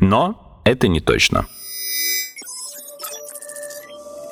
Но это не точно.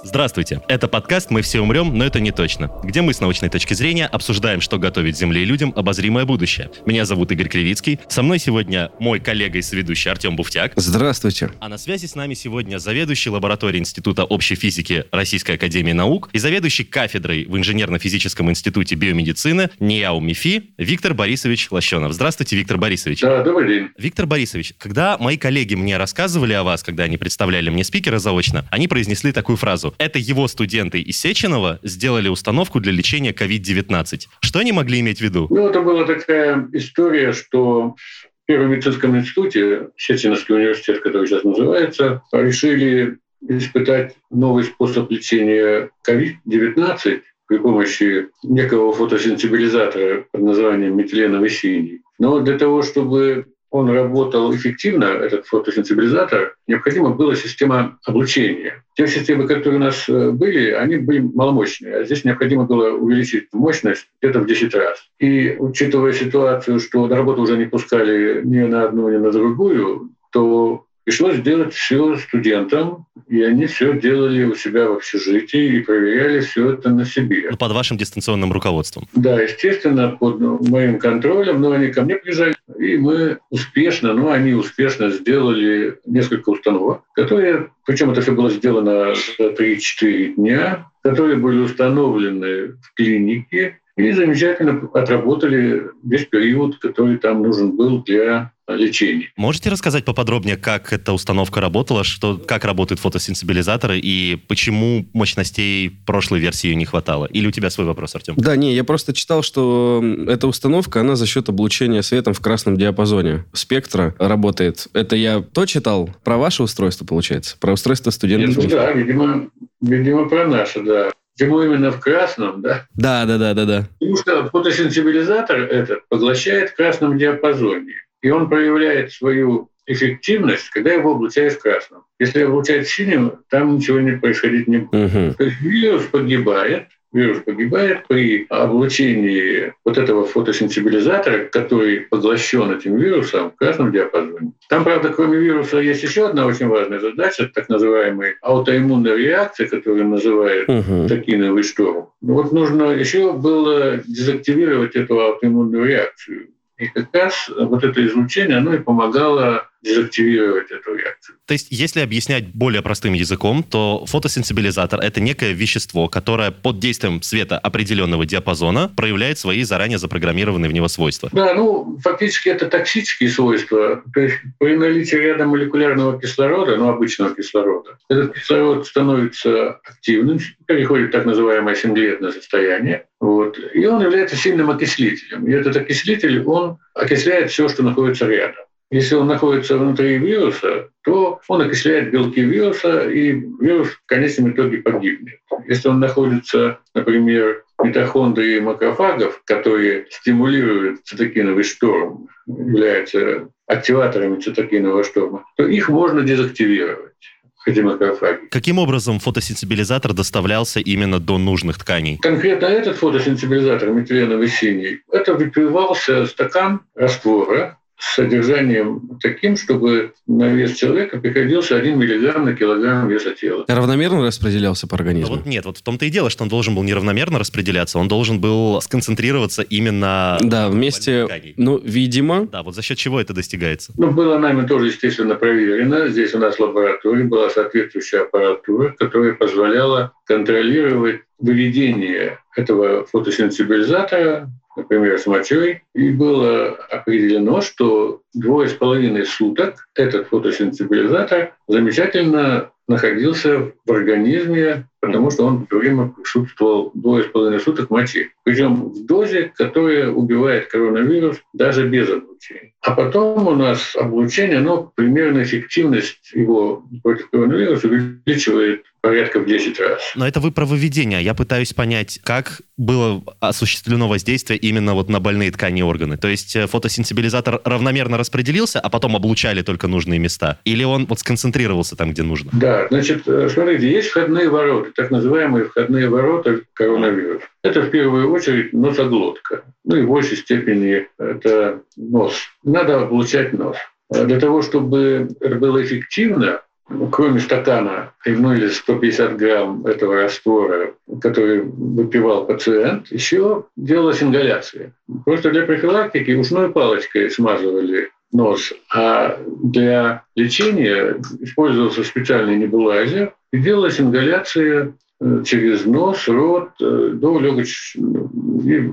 Здравствуйте. Это подкаст «Мы все умрем, но это не точно», где мы с научной точки зрения обсуждаем, что готовит Земле и людям обозримое будущее. Меня зовут Игорь Кривицкий. Со мной сегодня мой коллега и соведущий Артем Буфтяк. Здравствуйте. А на связи с нами сегодня заведующий лабораторией Института общей физики Российской Академии Наук и заведующий кафедрой в Инженерно-физическом институте биомедицины НИАУ МИФИ Виктор Борисович Лощенов. Здравствуйте, Виктор Борисович. Да, добрый день. Виктор Борисович, когда мои коллеги мне рассказывали о вас, когда они представляли мне спикера заочно, они произнесли такую фразу. Это его студенты из Сеченова сделали установку для лечения COVID-19. Что они могли иметь в виду? Ну, это была такая история, что в Первом медицинском институте, Сеченовский университет, который сейчас называется, решили испытать новый способ лечения COVID-19 при помощи некого фотосенсибилизатора под названием метиленовый синий. Но для того, чтобы он работал эффективно, этот фотосенсибилизатор, необходима была система облучения. Те системы, которые у нас э, были, они были маломощные, а здесь необходимо было увеличить мощность где-то в 10 раз. И учитывая ситуацию, что на работу уже не пускали ни на одну, ни на другую, то Пришлось делать все студентам, и они все делали у себя в общежитии и проверяли все это на себе. Ну, под вашим дистанционным руководством. Да, естественно, под моим контролем, но они ко мне приезжали, и мы успешно, ну, они успешно сделали несколько установок, которые, причем это все было сделано за 3-4 дня, которые были установлены в клинике и замечательно отработали весь период, который там нужен был для лечения. Можете рассказать поподробнее, как эта установка работала, что, как работают фотосенсибилизаторы и почему мощностей прошлой версии не хватало? Или у тебя свой вопрос, Артем? Да, не, я просто читал, что эта установка, она за счет облучения светом в красном диапазоне спектра работает. Это я то читал? Про ваше устройство, получается? Про устройство студентов? Ну, да, видимо, видимо, про наше, да. Почему именно в красном, да? Да, да, да, да, да. Потому что фотосенсибилизатор этот поглощает в красном диапазоне. И он проявляет свою эффективность, когда его облучают в красном. Если облучают синим, там ничего не происходить не будет. Угу. То есть вирус погибает, вирус погибает при облучении вот этого фотосенсибилизатора, который поглощен этим вирусом в красном диапазоне. Там, правда, кроме вируса есть еще одна очень важная задача, так называемая аутоиммунная реакция, которую называют Угу. токиновый шторм. Вот нужно еще было дезактивировать эту аутоиммунную реакцию. И как раз вот это излучение, оно и помогало дезактивировать эту реакцию. То есть, если объяснять более простым языком, то фотосенсибилизатор — это некое вещество, которое под действием света определенного диапазона проявляет свои заранее запрограммированные в него свойства. Да, ну, фактически это токсические свойства. То есть при наличии ряда молекулярного кислорода, ну, обычного кислорода, этот кислород становится активным, переходит в так называемое синглетное состояние, вот, и он является сильным окислителем. И этот окислитель, он окисляет все, что находится рядом. Если он находится внутри вируса, то он окисляет белки вируса, и вирус в конечном итоге погибнет. Если он находится, например, митохондрии макрофагов, которые стимулируют цитокиновый шторм, являются активаторами цитокинового шторма, то их можно дезактивировать эти макрофаги. Каким образом фотосенсибилизатор доставлялся именно до нужных тканей? Конкретно этот фотосенсибилизатор метиленовый синий, это выпивался стакан раствора, с содержанием таким, чтобы на вес человека приходился 1 миллиграмм на килограмм веса тела. Равномерно распределялся по организму? вот нет, вот в том-то и дело, что он должен был неравномерно распределяться, он должен был сконцентрироваться именно... Да, вместе, ну, видимо, Да, вот за счет чего это достигается? Ну, было нами тоже, естественно, проверено. Здесь у нас в лаборатории была соответствующая аппаратура, которая позволяла контролировать выведение этого фотосенсибилизатора, например, с мочой, и было определено, что двое с половиной суток этот фотосенсибилизатор замечательно находился в организме, потому что он все время присутствовал двое с половиной суток в моче. Причем в дозе, которая убивает коронавирус даже без облучения. А потом у нас облучение, оно примерно эффективность его против коронавируса увеличивает порядка в 10 раз. Но это вы про выведение. Я пытаюсь понять, как было осуществлено воздействие именно вот на больные ткани и органы. То есть э, фотосенсибилизатор равномерно распределился, а потом облучали только нужные места? Или он вот сконцентрировался там, где нужно? Да, значит, э, смотрите, есть входные ворота, так называемые входные ворота коронавируса. Это в первую очередь носоглотка. Ну и в большей степени это нос. Надо облучать нос. А для того, чтобы это было эффективно, кроме стакана или 150 грамм этого раствора, который выпивал пациент, еще делалась ингаляция. Просто для профилактики ушной палочкой смазывали нос, а для лечения использовался специальный небулайзер и делалась ингаляция э, через нос, рот э, до легочного, и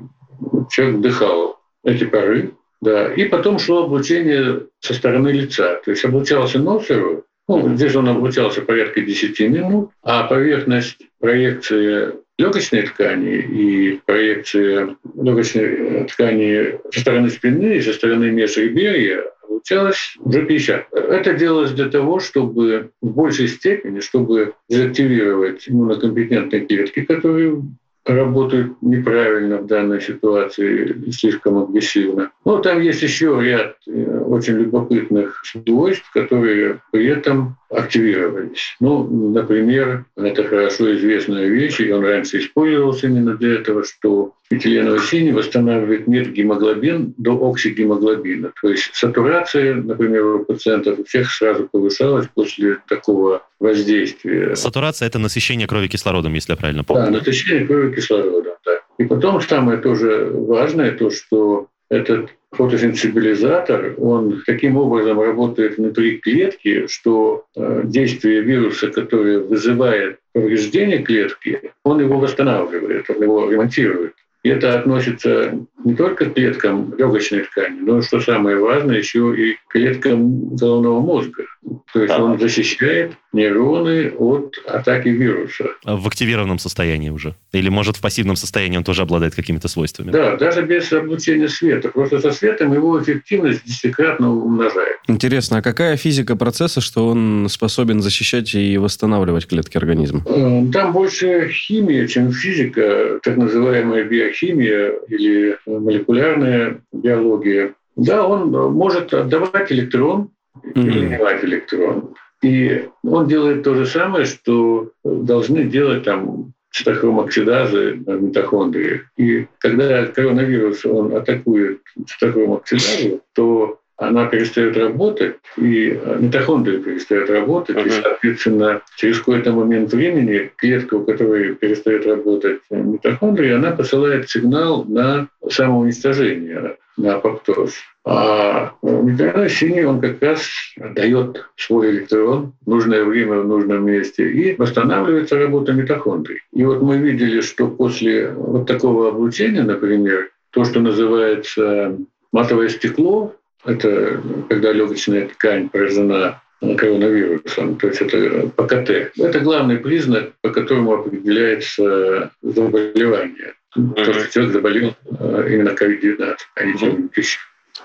человек вдыхал эти пары. Да. И потом шло облучение со стороны лица. То есть облучался нос и рот, ну, здесь он облучался порядка 10 минут, а поверхность проекции легочной ткани и проекция легочной ткани со стороны спины и со стороны межреберья облучалась уже 50. Это делалось для того, чтобы в большей степени, чтобы дезактивировать иммунокомпетентные клетки, которые работают неправильно в данной ситуации, слишком агрессивно. Но там есть еще ряд э, очень любопытных свойств, которые при этом активировались. Ну, например, это хорошо известная вещь, и он раньше использовался именно для этого, что этиленовый синий восстанавливает метгемоглобин до оксигемоглобина. То есть сатурация, например, у пациентов у всех сразу повышалась после такого воздействия. Сатурация – это насыщение крови кислородом, если я правильно помню. Да, насыщение крови кислородом, да. И потом самое тоже важное, то, что этот фотосенсибилизатор, он таким образом работает внутри клетки, что э, действие вируса, которое вызывает повреждение клетки, он его восстанавливает, он его ремонтирует. И это относится не только к клеткам легочной ткани, но, что самое важное, еще и к клеткам головного мозга. То есть он защищает нейроны от атаки вируса. А в активированном состоянии уже? Или, может, в пассивном состоянии он тоже обладает какими-то свойствами? Да, даже без облучения света. Просто со светом его эффективность десятикратно умножает. Интересно, а какая физика процесса, что он способен защищать и восстанавливать клетки организма? Э, там больше химия, чем физика, так называемая биохимия или молекулярная биология. Да, он может отдавать электрон принимать электрон. И он делает то же самое, что должны делать там цитохромоксидазы в митохондрии. И когда коронавирус он атакует цитохромоксидазу, то она перестает работать, и митохондрии перестают работать, uh-huh. и, соответственно, через какой-то момент времени клетка, у которой перестает работать митохондрия, она посылает сигнал на самоуничтожение, на апоптоз. А металлический синий, он как раз дает свой электрон в нужное время, в нужном месте, и восстанавливается работа митохондрий. И вот мы видели, что после вот такого облучения, например, то, что называется матовое стекло, это когда легочная ткань поражена коронавирусом, то есть это ПКТ. Это главный признак, по которому определяется заболевание. Mm-hmm. То, что человек заболел э, именно COVID-19, а не чем-нибудь еще.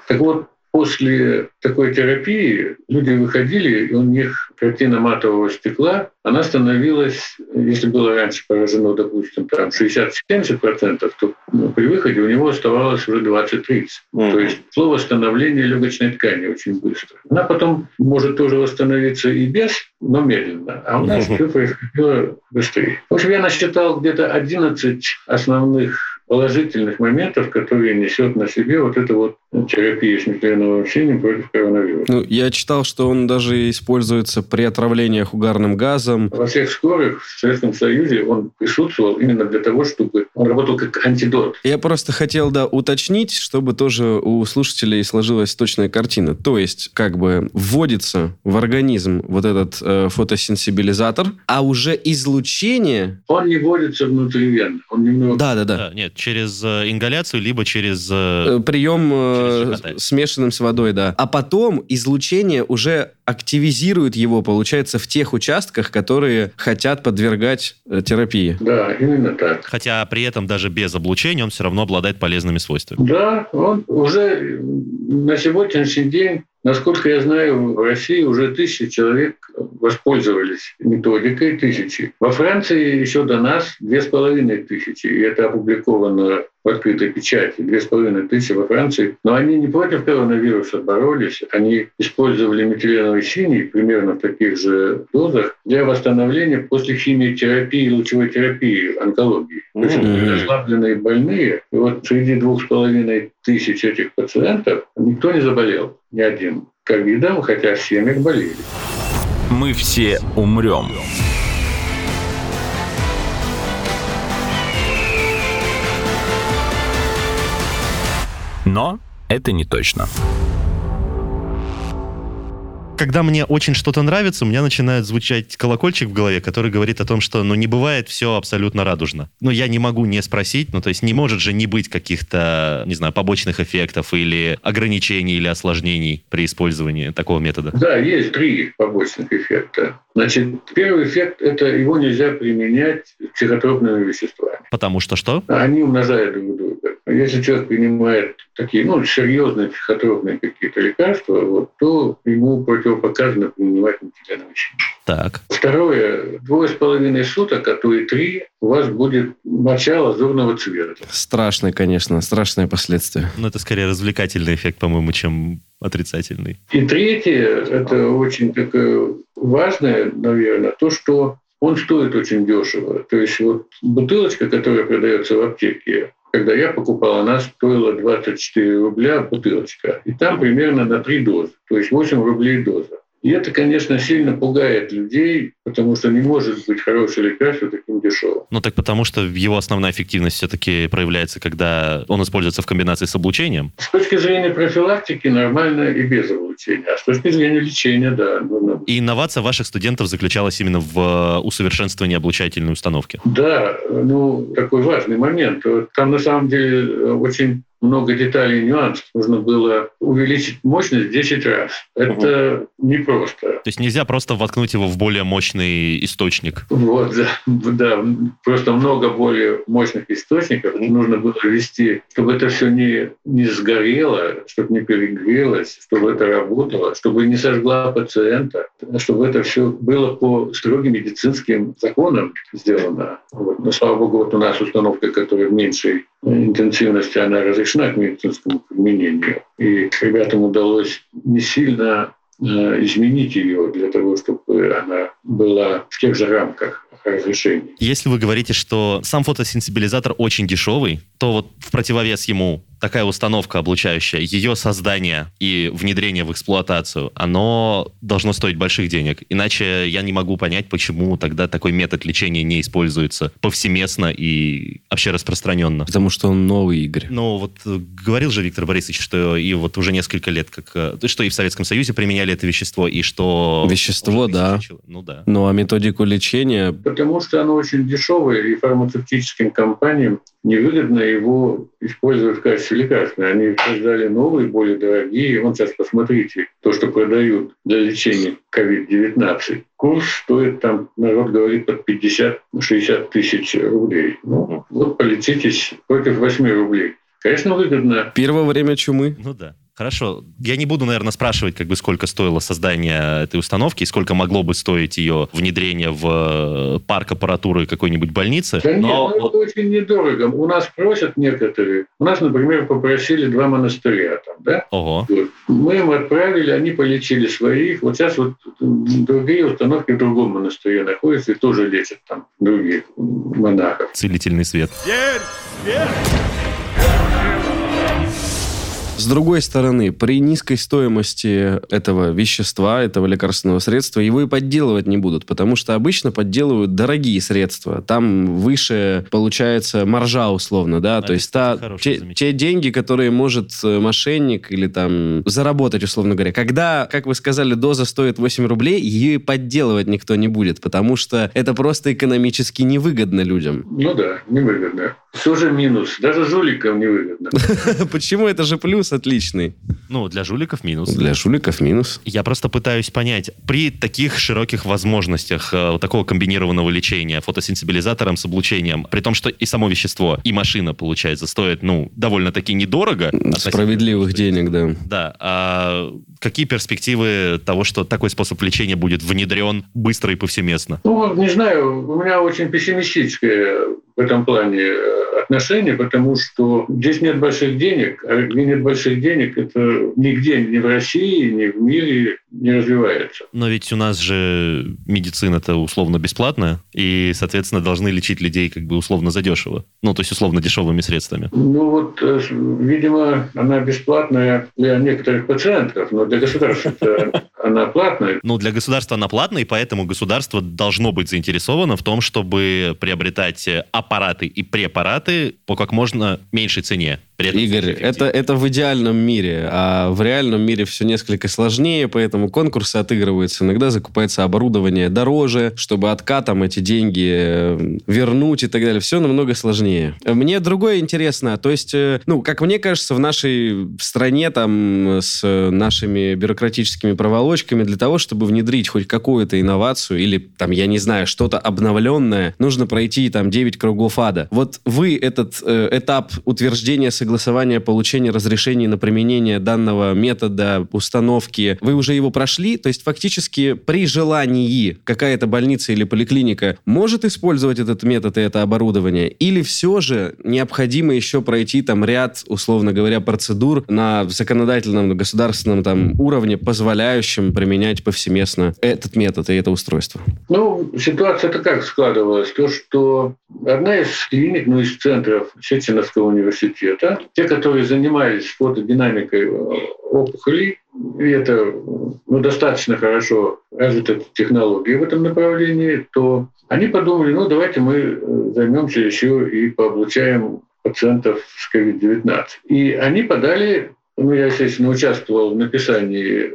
Так вот, после такой терапии люди выходили, и у них картина матового стекла, она становилась, если было раньше поражено, допустим, там 60-70%, то ну, при выходе у него оставалось уже 20-30%. Mm-hmm. То есть шло восстановление легочной ткани очень быстро. Она потом может тоже восстановиться и без, но медленно. А у нас mm-hmm. все происходило быстрее. В общем, я насчитал где-то 11 основных положительных моментов, которые несет на себе вот эта вот терапия смертельного общения против коронавируса. Ну, я читал, что он даже используется при отравлениях угарным газом. Во всех скорых в Советском Союзе он присутствовал именно для того, чтобы он работал как антидот. Я просто хотел, да, уточнить, чтобы тоже у слушателей сложилась точная картина. То есть, как бы вводится в организм вот этот э, фотосенсибилизатор, а уже излучение... Он не вводится внутривенно. Он немного... Да, да, да. Нет, через э, ингаляцию, либо через... Э, Прием э, смешанным с водой, да. А потом излучение уже активизирует его, получается, в тех участках, которые хотят подвергать э, терапии. Да, именно так. Хотя при этом даже без облучения он все равно обладает полезными свойствами. Да, он уже на сегодняшний день Насколько я знаю, в России уже тысячи человек воспользовались методикой, тысячи. Во Франции еще до нас две с половиной тысячи, и это опубликовано в открытой печати, две с половиной тысячи во Франции. Но они не против коронавируса боролись, они использовали метиленовый синий примерно в таких же дозах для восстановления после химиотерапии лучевой терапии онкологии. То есть Мгм. расслабленные больные, и вот среди двух с половиной тысяч этих пациентов никто не заболел, ни один ковидом, хотя в семьях болели. Мы все умрем. Но это не точно. Когда мне очень что-то нравится, у меня начинает звучать колокольчик в голове, который говорит о том, что ну не бывает все абсолютно радужно. Но я не могу не спросить, ну то есть не может же не быть каких-то, не знаю, побочных эффектов или ограничений или осложнений при использовании такого метода. Да, есть три побочных эффекта. Значит, первый эффект – это его нельзя применять психотропными веществами. Потому что что? Они умножают друг друга. Если человек принимает такие, ну, серьезные психотропные какие-то лекарства, вот, то ему противопоказано принимать синий. Так. Второе, двое с половиной суток, а то и три, у вас будет моча лазурного цвета. Страшное, конечно, страшное последствие. Ну это скорее развлекательный эффект, по-моему, чем отрицательный. И третье, это очень такое важное, наверное, то, что он стоит очень дешево. То есть вот бутылочка, которая продается в аптеке, когда я покупал, она стоила 24 рубля бутылочка. И там примерно на 3 дозы, то есть 8 рублей доза. И это, конечно, сильно пугает людей, потому что не может быть хорошее лекарство таким дешевым. Ну так потому что его основная эффективность все-таки проявляется, когда он используется в комбинации с облучением. С точки зрения профилактики нормально и без облучения. А с точки зрения лечения, да, нужно И инновация ваших студентов заключалась именно в усовершенствовании облучательной установки. Да, ну, такой важный момент. Там на самом деле э, очень много деталей и нюансов. Нужно было увеличить мощность в 10 раз. Это непросто. То есть нельзя просто воткнуть его в более мощный источник. Вот, да, да, просто много более мощных источников нужно было ввести, чтобы это все не, не сгорело, чтобы не перегрелось, чтобы это работало, чтобы не сожгла пациента, чтобы это все было по строгим медицинским законам сделано. Вот. Но, слава богу, вот у нас установка, которая в меньшей интенсивности, она разрешена к медицинскому применению. И ребятам удалось не сильно э, изменить ее для того, чтобы она была в тех же рамках разрешений. Если вы говорите, что сам фотосенсибилизатор очень дешевый, то вот в противовес ему такая установка облучающая, ее создание и внедрение в эксплуатацию, оно должно стоить больших денег. Иначе я не могу понять, почему тогда такой метод лечения не используется повсеместно и вообще распространенно. Потому что он новый, Игорь. Ну, вот э, говорил же Виктор Борисович, что и вот уже несколько лет, как, э, что и в Советском Союзе применяли это вещество, и что... Вещество, да. тысячи- Ну да. Ну, а методику лечения... Потому что оно очень дешевое, и фармацевтическим компаниям невыгодно его использовать в качестве лекарства. Они создали новые, более дорогие. Вон сейчас посмотрите, то, что продают для лечения COVID-19. Курс стоит там, народ говорит, под 50-60 тысяч рублей. Ну, вот полечитесь против 8 рублей. Конечно, выгодно. Первое время чумы. Ну да. Хорошо. Я не буду, наверное, спрашивать, как бы сколько стоило создание этой установки и сколько могло бы стоить ее внедрение в э, парк аппаратуры какой-нибудь больницы. Да нет, Но ну, вот- это очень недорого. У нас просят некоторые. У нас, например, попросили два монастыря там, да? Ого. Вот. Мы им отправили, они полечили своих. Вот сейчас вот другие установки в другом монастыре находятся и тоже лечат там других монахов. Целительный свет. С другой стороны, при низкой стоимости этого вещества, этого лекарственного средства, его и подделывать не будут, потому что обычно подделывают дорогие средства. Там выше получается маржа условно, да, А, то есть та, те, те деньги, которые может э, мошенник или там заработать, условно говоря. Когда, как вы сказали, доза стоит 8 рублей, ее и подделывать никто не будет, потому что это просто экономически невыгодно людям. Ну да, невыгодно. Все же минус. Даже жуликам невыгодно. Почему? Это же плюс отличный. Ну, для жуликов минус. Для жуликов минус. Я просто пытаюсь понять, при таких широких возможностях э, такого комбинированного лечения фотосенсибилизатором с облучением, при том, что и само вещество, и машина, получается, стоит, ну, довольно-таки недорого. Справедливых денег, да. Да. А какие перспективы того, что такой способ лечения будет внедрен быстро и повсеместно? Ну, не знаю, у меня очень пессимистическое в этом плане отношение, потому что здесь нет больших денег, а где нет больших денег, это нигде, ни в России, ни в мире не развивается. Но ведь у нас же медицина-то условно бесплатная, и, соответственно, должны лечить людей как бы условно задешево. Ну, то есть условно дешевыми средствами. Ну вот, э, видимо, она бесплатная для некоторых пациентов, но для государства она платная. Ну, для государства она платная, и поэтому государство должно быть заинтересовано в том, чтобы приобретать аппараты и препараты по как можно меньшей цене. Игорь, это, это в идеальном мире, а в реальном мире все несколько сложнее, поэтому конкурсы отыгрываются. Иногда закупается оборудование дороже, чтобы откатом эти деньги э, вернуть и так далее. Все намного сложнее. Мне другое интересно. То есть, э, ну, как мне кажется, в нашей стране там с нашими бюрократическими проволочками для того, чтобы внедрить хоть какую-то инновацию или там, я не знаю, что-то обновленное, нужно пройти там 9 кругов ада. Вот вы этот э, этап утверждения согласования получения разрешений на применение данного метода установки, вы уже его прошли? То есть фактически при желании какая-то больница или поликлиника может использовать этот метод и это оборудование? Или все же необходимо еще пройти там ряд, условно говоря, процедур на законодательном, государственном там уровне, позволяющим применять повсеместно этот метод и это устройство? Ну, ситуация-то как складывалась? То, что одна из клиник, ну, из центров Сеченовского университета те, которые занимались фотодинамикой э, опухолей, и это ну, достаточно хорошо развита технология в этом направлении, то они подумали, ну давайте мы э, займемся еще и пооблучаем пациентов с COVID-19. И они подали ну, я, естественно, участвовал в написании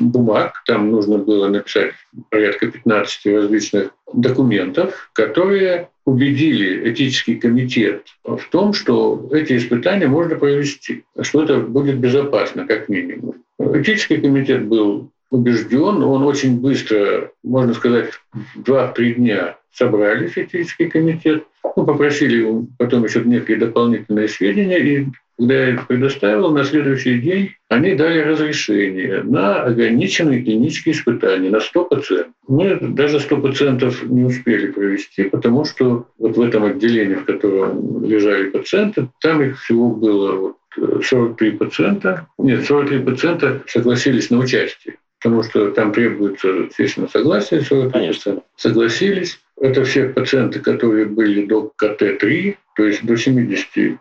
бумаг. Там нужно было написать порядка 15 различных документов, которые убедили этический комитет в том, что эти испытания можно провести, что это будет безопасно, как минимум. Этический комитет был убежден, он очень быстро, можно сказать, 2-3 дня собрались, этический комитет, ну, попросили потом еще некие дополнительные сведения, и когда я их предоставил, на следующий день они дали разрешение на ограниченные клинические испытания на 100 пациентов. Мы даже 100 пациентов не успели провести, потому что вот в этом отделении, в котором лежали пациенты, там их всего было вот 43 пациента. Нет, 43 пациента согласились на участие потому что там требуется, естественно, согласие 43 Конечно. Согласились. Это все пациенты, которые были до КТ-3, то есть до 70%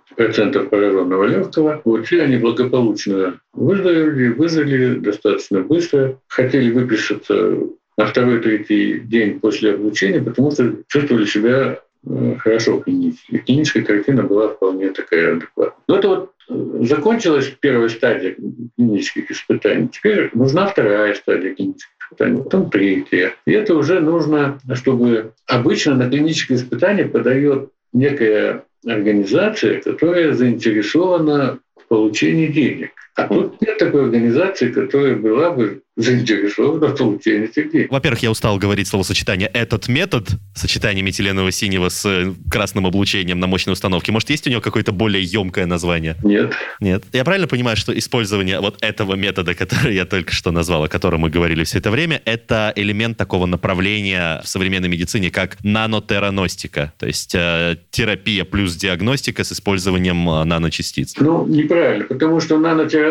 пораженного легкого. Вот все они благополучно выздоровели, выжили достаточно быстро, хотели выписаться на второй-третий день после облучения, потому что чувствовали себя э, хорошо клинически. Клиническая картина была вполне такая адекватная. Но это вот э, закончилась первая стадия клинических испытаний. Теперь нужна вторая стадия клинических потом третья. И это уже нужно, чтобы обычно на клиническое испытание подает некая организация, которая заинтересована в получении денег. А тут нет такой организации, которая была бы заинтересована в получении этих. Во-первых, я устал говорить словосочетание «этот метод», сочетание метиленового синего с э, красным облучением на мощной установке. Может, есть у него какое-то более емкое название? Нет. Нет. Я правильно понимаю, что использование вот этого метода, который я только что назвал, о котором мы говорили все это время, это элемент такого направления в современной медицине, как нанотераностика, то есть э, терапия плюс диагностика с использованием э, наночастиц? Ну, неправильно, потому что нанотераностика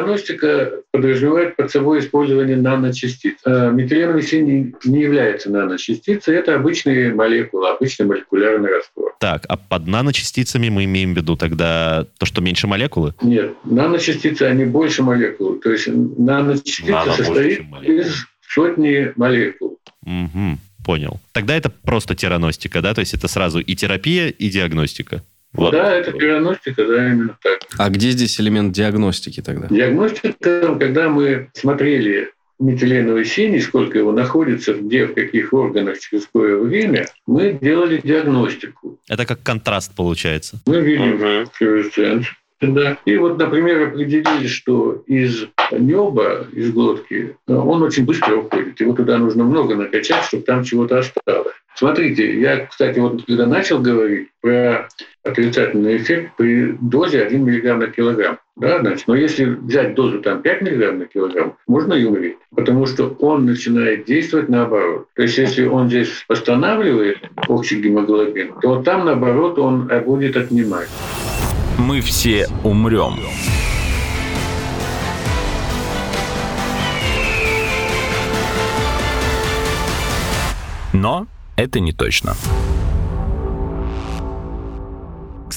подразумевает под собой использование наночастиц. Э, Метиленовый синий не является наночастицей, это обычные молекулы, обычный молекулярный раствор. Так, а под наночастицами мы имеем в виду тогда то, что меньше молекулы? Нет, наночастицы, они больше молекул. То есть наночастица Нано состоит из сотни молекул. Угу, понял. Тогда это просто тераностика, да? То есть это сразу и терапия, и диагностика. Вот. Да, это диагностика, да, именно так. А где здесь элемент диагностики тогда? Диагностика, когда мы смотрели метиленовый синий, сколько его находится, где, в каких органах, через какое время, мы делали диагностику. Это как контраст получается. Мы видим флюоресценцию. Да. И вот, например, определили, что из неба, из глотки, он очень быстро уходит. Его туда нужно много накачать, чтобы там чего-то осталось. Смотрите, я, кстати, вот когда начал говорить про отрицательный эффект при дозе 1 мг на килограмм, да, значит, но если взять дозу там 5 мг на килограмм, можно и умереть, потому что он начинает действовать наоборот. То есть если он здесь восстанавливает общий гемоглобин, то там наоборот он будет отнимать. Мы все умрем. Но это не точно.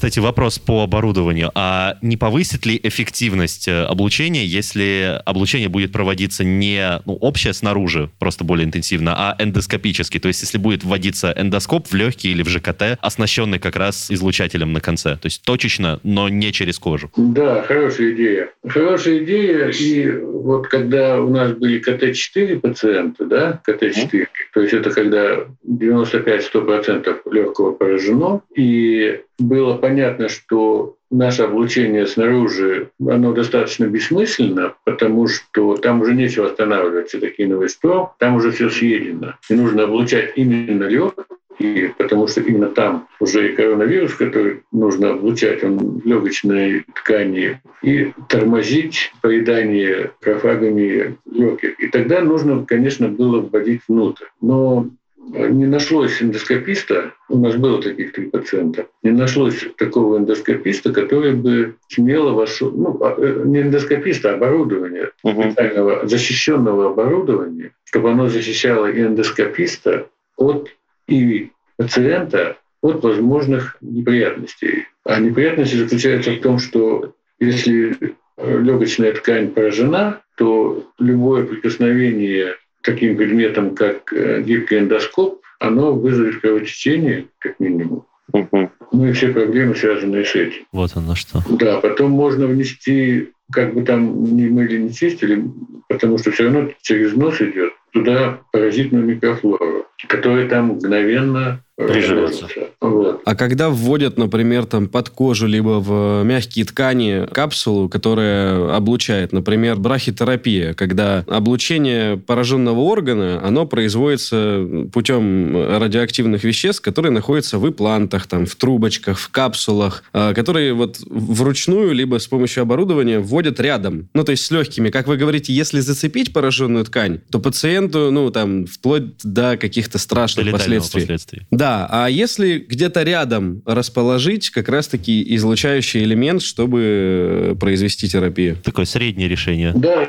Кстати, вопрос по оборудованию. А не повысит ли эффективность э, облучения, если облучение будет проводиться не ну, общее снаружи, просто более интенсивно, а эндоскопически? То есть если будет вводиться эндоскоп в легкие или в ЖКТ, оснащенный как раз излучателем на конце. То есть точечно, но не через кожу. Да, хорошая идея. Хорошая идея. И вот когда у нас были КТ-4 пациенты, да, КТ-4, то есть это когда 95-100% легкого поражено, и было понятно, что наше облучение снаружи, оно достаточно бессмысленно, потому что там уже нечего останавливать цитокиновый стром, там уже все съедено. И нужно облучать именно легкие, потому что именно там уже и коронавирус, который нужно облучать, он в легочной ткани, и тормозить поедание крофагами легких. И тогда нужно, конечно, было вводить внутрь. Но не нашлось эндоскописта, у нас было таких три пациента, не нашлось такого эндоскописта, который бы смело вошел, ну, а, э, не эндоскописта, а оборудование, специального защищенного оборудования, чтобы оно защищало и эндоскописта от и пациента от возможных неприятностей. А неприятности заключаются в том, что если легочная ткань поражена, то любое прикосновение таким предметом, как э, гибкий эндоскоп, оно вызовет кровотечение, как минимум. Угу. Ну и все проблемы, связанные с этим. Вот оно что. Да, потом можно внести, как бы там ни мыли, не чистили, потому что все равно через нос идет туда паразитную микрофлору, которая там мгновенно приживется. Вот. А когда вводят, например, там под кожу либо в мягкие ткани капсулу, которая облучает, например, брахитерапия, когда облучение пораженного органа, оно производится путем радиоактивных веществ, которые находятся в имплантах, там, в трубочках, в капсулах, а, которые вот вручную либо с помощью оборудования вводят рядом. Ну, то есть с легкими. Как вы говорите, если зацепить пораженную ткань, то пациенту, ну, там, вплоть до каких-то страшных последствий. последствий. Да, да, а если где-то рядом расположить как раз-таки излучающий элемент, чтобы э, произвести терапию? Такое среднее решение. Да,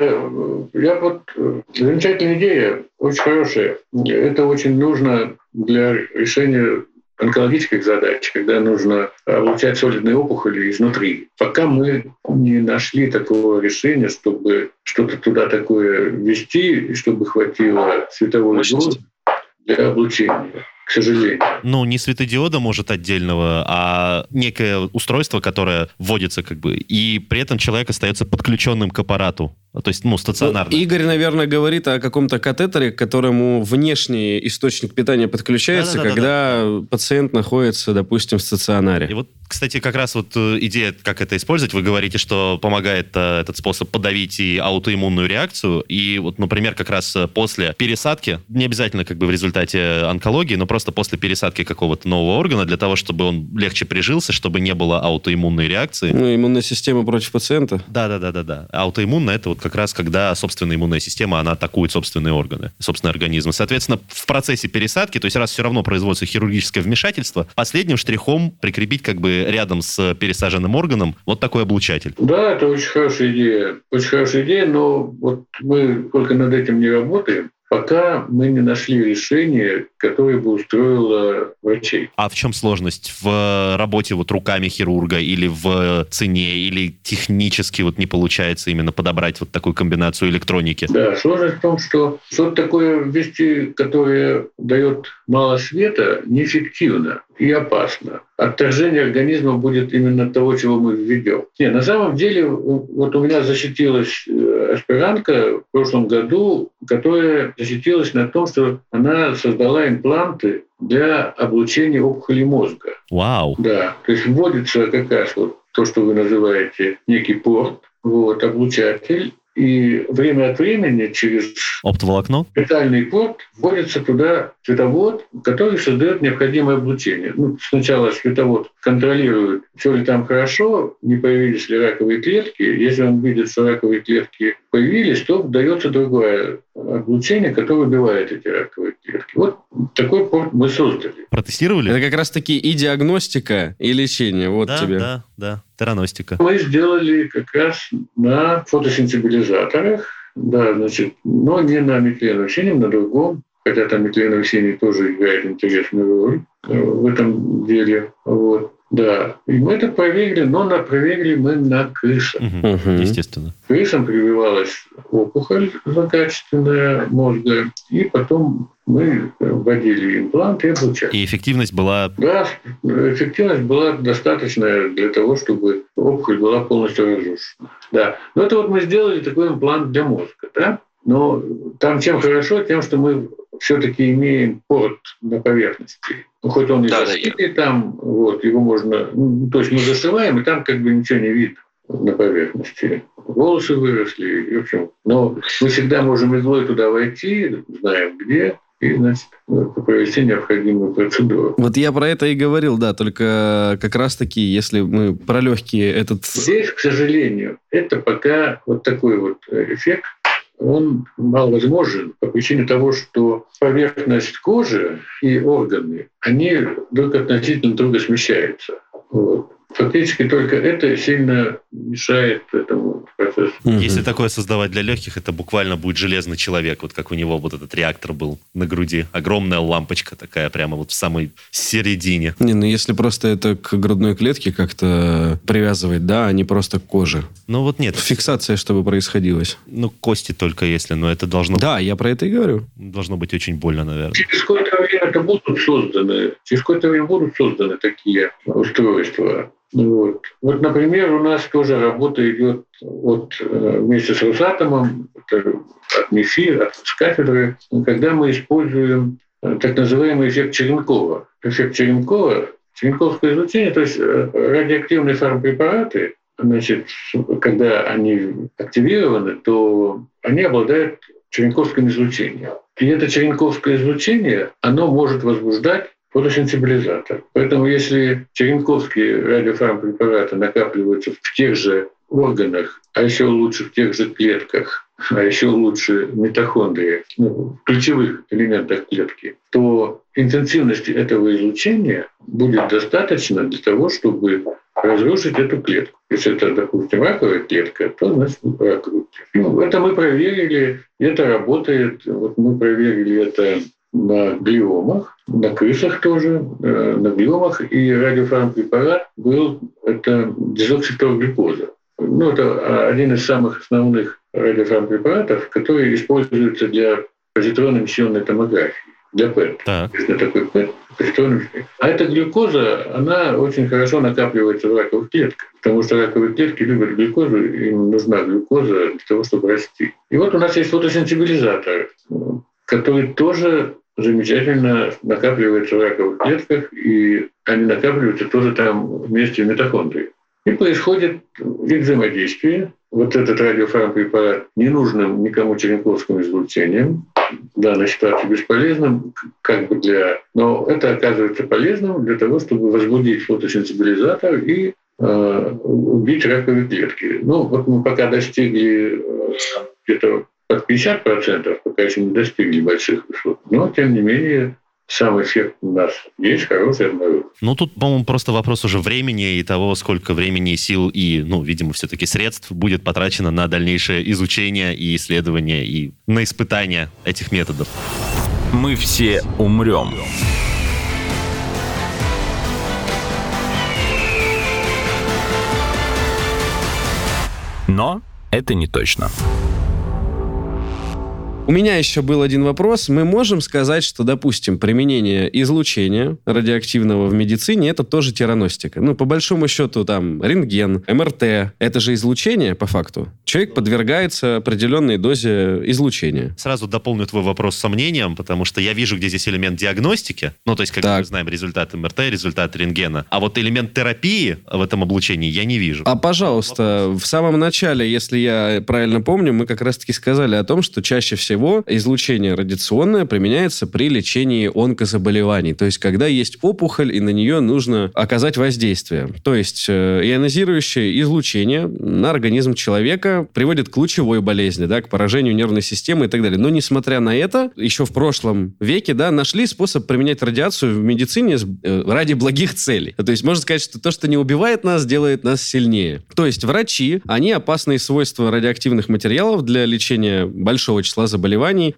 я вот... Э, замечательная идея, очень хорошая. Это очень нужно для решения онкологических задач, когда нужно облучать солидные опухоли изнутри. Пока мы не нашли такого решения, чтобы что-то туда такое ввести, и чтобы хватило световой дозы для облучения к сожалению. Ну, не светодиода, может, отдельного, а некое устройство, которое вводится как бы, и при этом человек остается подключенным к аппарату. То есть, ну, стационарно. Ну, Игорь, наверное, говорит о каком-то катетере, к которому внешний источник питания подключается, да, да, да, когда да, да. пациент находится, допустим, в стационаре. И вот кстати, как раз вот э, идея, как это использовать, вы говорите, что помогает э, этот способ подавить и аутоиммунную реакцию. И вот, например, как раз э, после пересадки, не обязательно как бы в результате онкологии, но просто после пересадки какого-то нового органа, для того, чтобы он легче прижился, чтобы не было аутоиммунной реакции. Ну, иммунная система против пациента. Да-да-да-да-да. Аутоиммунная это вот как раз когда собственная иммунная система, она атакует собственные органы, собственный организм. Соответственно, в процессе пересадки, то есть раз все равно производится хирургическое вмешательство, последним штрихом прикрепить как бы рядом с пересаженным органом вот такой облучатель. Да, это очень хорошая идея. Очень хорошая идея, но вот мы только над этим не работаем пока мы не нашли решение, которое бы устроило врачей. А в чем сложность в работе вот руками хирурга или в цене, или технически вот не получается именно подобрать вот такую комбинацию электроники? Да, сложность в том, что что-то такое ввести, которое дает мало света, неэффективно. И опасно. Отторжение организма будет именно того, чего мы введем. Не, на самом деле, вот у меня защитилась э, аспирантка в прошлом году, которая защитилась на том, что она создала импланты для облучения опухоли мозга. Вау! Да, то есть вводится как раз вот то, что вы называете некий порт, вот, облучатель, и время от времени через оптоволокно специальный порт вводится туда световод, который создает необходимое облучение. Ну, сначала световод контролирует, все ли там хорошо, не появились ли раковые клетки. Если он видит, что раковые клетки появились, то дается другое облучение, которое убивает эти раковые клетки. Вот такой порт мы создали. Протестировали? Это как раз-таки и диагностика, и лечение. Вот да, тебе. Да, да, тераностика. Мы сделали как раз на фотосенсибилизаторах, да, значит, но не на метленовом синем, на другом, хотя там метленовый синий тоже играет интересную роль э, в этом деле. Вот. Да, и мы это проверили, но на, проверили мы на крысах. Угу, угу. Естественно. Крысам прививалась опухоль злокачественная мозга, и потом мы вводили имплант и облучали. И эффективность была... Да, эффективность была достаточная для того, чтобы опухоль была полностью разрушена. Да, но это вот мы сделали такой имплант для мозга, да? Но там чем хорошо, тем, что мы все-таки имеем порт на поверхности. Ну, хоть он и да, зашитый да, там, вот, его можно... Ну, то есть мы зашиваем, и там как бы ничего не видно на поверхности. Волосы выросли, и, в общем. Но мы всегда можем иглой туда войти, знаем где, и, значит, провести необходимую процедуру. Вот я про это и говорил, да, только как раз-таки, если мы про легкие этот... Здесь, к сожалению, это пока вот такой вот эффект, он маловозможен по причине того, что поверхность кожи и органы, они друг относительно друга смещаются. Вот. Фактически только это сильно мешает этому процессу. Если такое создавать для легких, это буквально будет железный человек, вот как у него вот этот реактор был на груди. Огромная лампочка такая прямо вот в самой середине. Не, ну если просто это к грудной клетке как-то привязывать, да, а не просто к коже. Ну вот нет. Фиксация, чтобы происходилось. Ну, кости только если, но это должно... Да, я про это и говорю. Должно быть очень больно, наверное. Через какое-то время это будут созданы, через какое-то время будут созданы такие устройства. Вот. вот, например, у нас тоже работа идет вот, э, вместе с Росатомом, от МИФИ, от кафедры, когда мы используем э, так называемый эффект Черенкова. Эффект Черенкова, черенковское излучение, то есть э, радиоактивные фармпрепараты, значит, когда они активированы, то они обладают черенковским излучением. И это черенковское излучение, оно может возбуждать фотосенсибилизатор. Поэтому если черенковские радиофармпрепараты накапливаются в тех же органах, а еще лучше в тех же клетках, а еще лучше митохондрии, ну, в ключевых элементах клетки, то интенсивности этого излучения будет достаточно для того, чтобы разрушить эту клетку. Если это, допустим, раковая клетка, то значит раковая клетка. Ну, это мы проверили, это работает. Вот мы проверили это на глиомах, на крысах тоже, э, на глиомах, и радиофармпрепарат был, это дезоксиклороглюкоза. Ну, это один из самых основных радиофармпрепаратов, который используется для позитронно-эмиссионной томографии, для ПЭТ. Так. такой ПЭТ, а эта глюкоза, она очень хорошо накапливается в раковых клетках, потому что раковые клетки любят глюкозу, им нужна глюкоза для того, чтобы расти. И вот у нас есть фотосенсибилизатор, который тоже замечательно накапливается в раковых клетках, и они накапливаются тоже там вместе в митохондрии. И происходит их взаимодействие. Вот этот радиофармпрепарат ненужным никому черенковским излучением, в данной ситуации бесполезным, как бы для... Но это оказывается полезным для того, чтобы возбудить фотосенсибилизатор и э, убить раковые клетки. Ну, вот мы пока достигли э, где-то под 50%, пока еще не достигли больших высот. Но, тем не менее, сам эффект у нас есть, хороший обнаружен. Ну, тут, по-моему, просто вопрос уже времени и того, сколько времени, сил и, ну, видимо, все-таки средств будет потрачено на дальнейшее изучение и исследование и на испытание этих методов. Мы все умрем. Но это не точно. У меня еще был один вопрос. Мы можем сказать, что, допустим, применение излучения радиоактивного в медицине это тоже терраностика. Ну, по большому счету, там, рентген, МРТ, это же излучение, по факту. Человек подвергается определенной дозе излучения. Сразу дополню твой вопрос сомнением, потому что я вижу, где здесь элемент диагностики. Ну, то есть, как Так. мы знаем, результат МРТ, результат рентгена. А вот элемент терапии в этом облучении я не вижу. А, пожалуйста, в самом начале, если я правильно помню, мы как раз-таки сказали о том, что чаще всего излучение радиационное применяется при лечении онкозаболеваний. То есть, когда есть опухоль, и на нее нужно оказать воздействие. То есть, э, ионизирующее излучение на организм человека приводит к лучевой болезни, да, к поражению нервной системы и так далее. Но, несмотря на это, еще в прошлом веке, да, нашли способ применять радиацию в медицине э, ради благих целей. То есть, можно сказать, что то, что не убивает нас, делает нас сильнее. То есть, врачи, они опасные свойства радиоактивных материалов для лечения большого числа заболеваний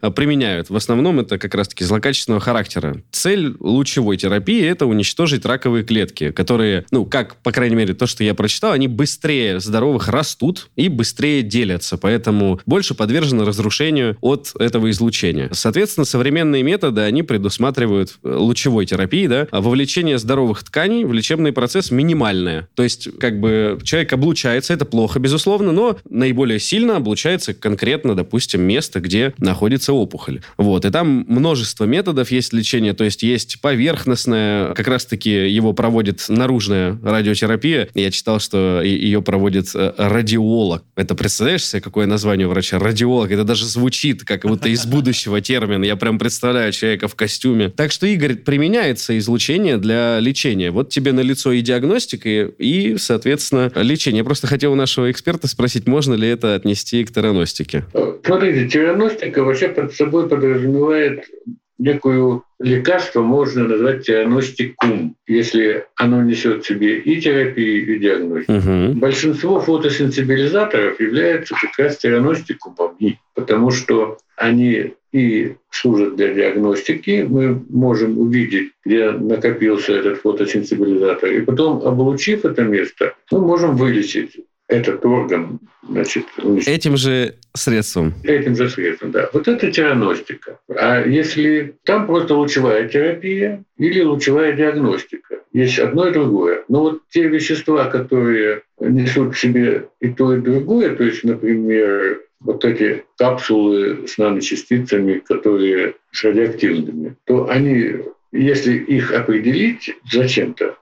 а, применяют. В основном это как раз-таки злокачественного характера. Цель лучевой терапии – это уничтожить раковые клетки, которые, ну, как, по крайней мере, то, что я прочитал, они быстрее здоровых растут и быстрее делятся, поэтому больше подвержены разрушению от этого излучения. Соответственно, современные методы, они предусматривают э, лучевой терапии, да, а вовлечение здоровых тканей в лечебный процесс минимальное. То есть, как бы, человек облучается, это плохо, безусловно, но наиболее сильно облучается конкретно, допустим, место, где находится опухоль. Вот. И там множество методов есть лечения, то есть есть поверхностное, как раз-таки его проводит наружная радиотерапия. Я читал, что ее проводит э, радиолог. Это представляешь себе, какое название врача? Радиолог. Это даже звучит как будто из будущего термин. Я прям представляю человека в костюме. Так что, Игорь, применяется излучение для лечения. Вот тебе на лицо и диагностика, и, соответственно, лечение. Я просто хотел у нашего эксперта спросить, можно ли это отнести к тераностике. Смотрите, тиранностика вообще под собой подразумевает некую лекарство, можно назвать тираностикум, если оно несет в себе и терапию, и диагностику. Мгм. Большинство фотосенсибилизаторов являются как раз тираностикумами, потому что они и служат для диагностики, мы можем увидеть, где накопился этот фотосенсибилизатор, и потом, облучив это место, мы можем вылечить этот орган, значит, уничтожить Этим же средством. этим же средством, да. Вот это тираностика. А если там просто лучевая терапия или лучевая диагностика, есть одно и другое. Но вот те вещества, которые несут в себе и то, и другое, то есть, например, вот эти капсулы с наночастицами, которые с радиоактивными, то они, если их определить зачем-то,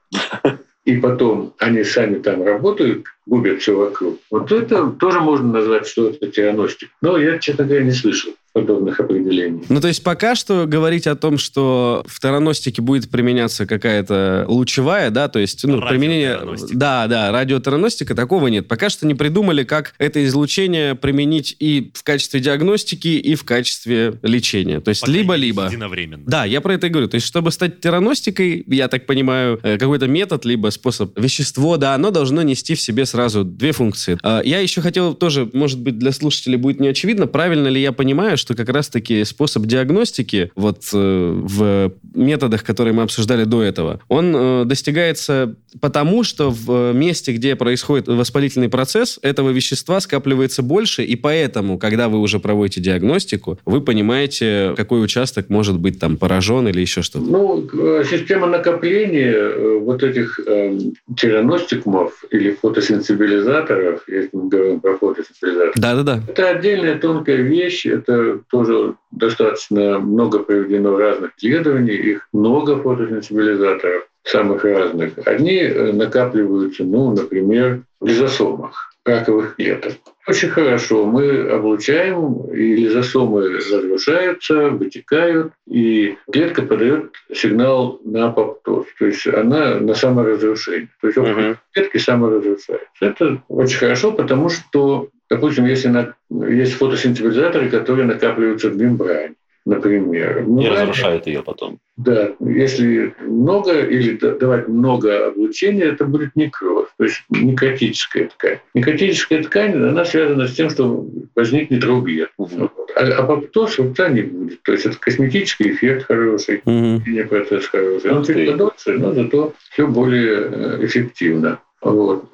и потом они сами там работают, губят все вокруг. Вот это тоже можно назвать, что это тираностик. Но я, честно говоря, не слышал подобных определений. Ну, то есть пока что говорить о том, что в тераностике будет применяться какая-то лучевая, да, то есть, ну, применение... Радиотераностика. Да, да, радиотераностика, такого нет. Пока что не придумали, как это излучение применить и в качестве диагностики, и в качестве лечения. То есть либо-либо. Единовременно. Да, я про это и говорю. То есть, чтобы стать тераностикой, я так понимаю, э, какой-то метод, либо способ, вещество, да, оно должно нести в себе сразу две функции. А, Я еще хотел тоже, может быть, для слушателей будет не очевидно, правильно ли я понимаю, что как раз-таки способ диагностики вот э, в методах, которые мы обсуждали до этого, он э, достигается потому, что в э, месте, где происходит воспалительный процесс, этого вещества скапливается больше, и поэтому, когда вы уже проводите диагностику, вы понимаете, какой участок может быть там поражен или еще что-то. Ну, э, система накопления э, вот этих э, тираностикумов или фотосенсибилизаторов, если мы говорим про фотосенсибилизатор, Да-да-да. это отдельная тонкая вещь, это тоже достаточно много проведено разных исследований, их много фотосенсибилизаторов самых разных. Они э, накапливаются, ну, например, в лизосомах раковых клеток. Очень хорошо. Мы облучаем, и лизосомы разрушаются, вытекают, и клетка подает сигнал на апоптоз. То есть она на саморазрушение. То есть Мгм. клетки саморазрушаются. Это очень хорошо, потому что, допустим, если на- есть фотосинтезаторы, которые накапливаются в мембране, например. В И мембране- разрушает ее потом. да, если много или да- давать много облучения, это будет некроз, то есть некротическая ткань. Некротическая ткань, она связана с тем, что возникнет рубец. Вот. А апоптоз рубца не будет. То есть это косметический эффект хороший, не процесс хороший. Он подольше, но зато все более э, эффективно. Вот.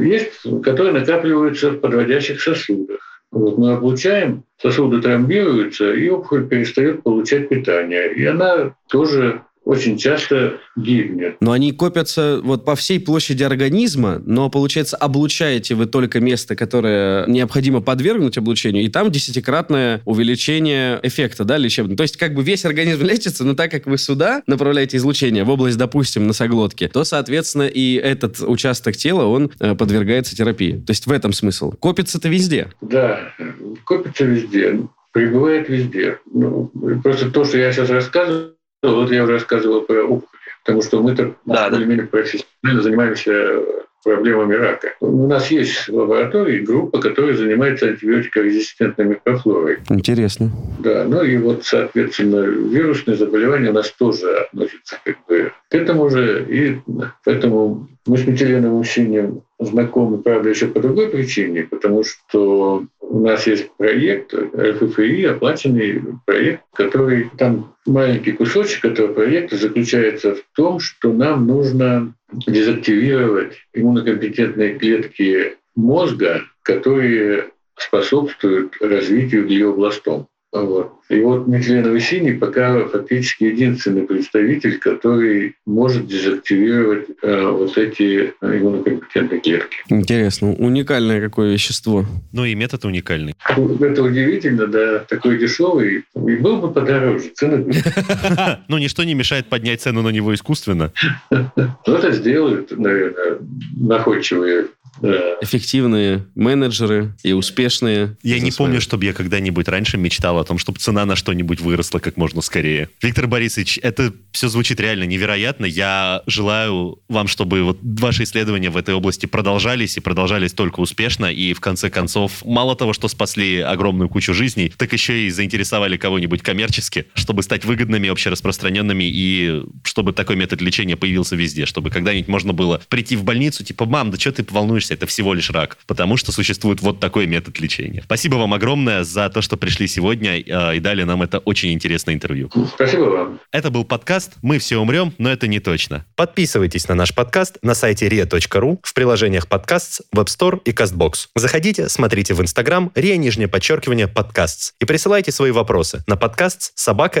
Есть, которые накапливаются в подводящих сосудах. Вот мы облучаем, сосуды тромбируются, и опухоль перестает получать питание. И она тоже очень часто гибнет. Но они копятся вот по всей площади организма, но, получается, облучаете вы только место, которое необходимо подвергнуть облучению, и там десятикратное увеличение эффекта, да, лечебного. То есть как бы весь организм лечится, но так как вы сюда направляете излучение, в область, допустим, носоглотки, то, соответственно, и этот участок тела, он э, подвергается терапии. То есть в этом смысл. Копится-то везде. Да, копится везде, прибывает везде. Ну, просто то, что я сейчас рассказываю, вот я уже рассказывал про опухоли, потому что мы-то да, более-менее профессионально занимаемся проблемами рака. У нас есть в лаборатории группа, которая занимается антибиотикорезистентной микрофлорой. Интересно. Да, ну и вот, соответственно, вирусные заболевания у нас тоже относятся как бы к этому же, и поэтому мы с Метиленовым Синим знакомы, правда, еще по другой причине, потому что у нас есть проект РФФИ, оплаченный проект, который там маленький кусочек этого проекта заключается в том, что нам нужно дезактивировать иммунокомпетентные клетки мозга, которые способствуют развитию глиобластом. Вот. И вот метиленовый синий пока фактически единственный представитель, который может дезактивировать э, вот эти иммунокомпетентные клетки. Интересно. Уникальное какое вещество. Ну и метод уникальный. Это удивительно, да. Такой дешевый. И был бы подороже. Цены Ну, ничто не мешает поднять цену на него искусственно. Кто-то сделают, наверное, находчивые эффективные менеджеры и успешные. Я не помню, чтобы я когда-нибудь раньше мечтал о том, чтобы цена на что-нибудь выросла как можно скорее. Виктор Борисович, это все звучит реально невероятно. Я желаю вам, чтобы вот ваши исследования в этой области продолжались и продолжались только успешно. И в конце концов, мало того, что спасли огромную кучу жизней, так еще и заинтересовали кого-нибудь коммерчески, чтобы стать выгодными, общераспространенными и чтобы такой метод лечения появился везде, чтобы когда-нибудь можно было прийти в больницу, типа, мам, да что ты волнуешься? Это всего лишь рак, потому что существует вот такой метод лечения. Спасибо вам огромное за то, что пришли сегодня э, и дали нам это очень интересное интервью. Спасибо вам. Это был подкаст «Мы все умрем, но это не точно». Подписывайтесь на наш подкаст на сайте ria.ru, в приложениях подкаст, Web Store и CastBox. Заходите, смотрите в Instagram ria, нижнее подчеркивание, подкаст и присылайте свои вопросы на подкаст собака